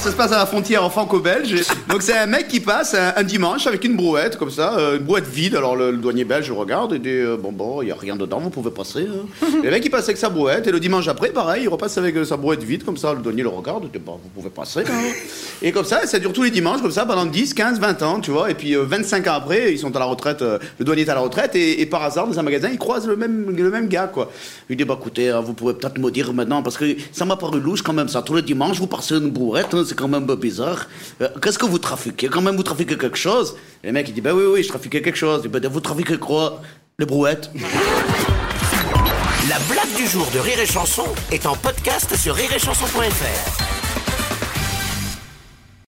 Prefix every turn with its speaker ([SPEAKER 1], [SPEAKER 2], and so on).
[SPEAKER 1] Ça se passe à la frontière franco-belge. Donc c'est un mec qui passe un, un dimanche avec une brouette comme ça, euh, une brouette vide. Alors le, le douanier belge regarde et dit euh, bon bon, il y a rien dedans, vous pouvez passer. hein. Et le mec il passe avec sa brouette et le dimanche après pareil, il repasse avec euh, sa brouette vide comme ça. Le douanier le regarde, il dit bon, vous pouvez passer. hein. Et comme ça, ça dure tous les dimanches comme ça pendant 10, 15, 20 ans, tu vois. Et puis euh, 25 ans après, ils sont à la retraite. le douanier est à la retraite et, et par hasard dans un magasin, il croise le même le même gars quoi. Il dit bah écoutez, hein, vous pouvez peut-être me dire maintenant parce que ça m'a paru louche quand même ça. Tous les dimanches vous passez une brouette, hein, c'est quand même bizarre. Euh, Qu'est-ce que vous trafiquez? Quand même vous trafiquez quelque chose? Le mec il dit bah oui oui, je trafiquais quelque chose. Il dit bah vous trafiquez quoi? Les brouettes.
[SPEAKER 2] La blague du jour de Rire et Chanson est en podcast sur rireetchanson.fr.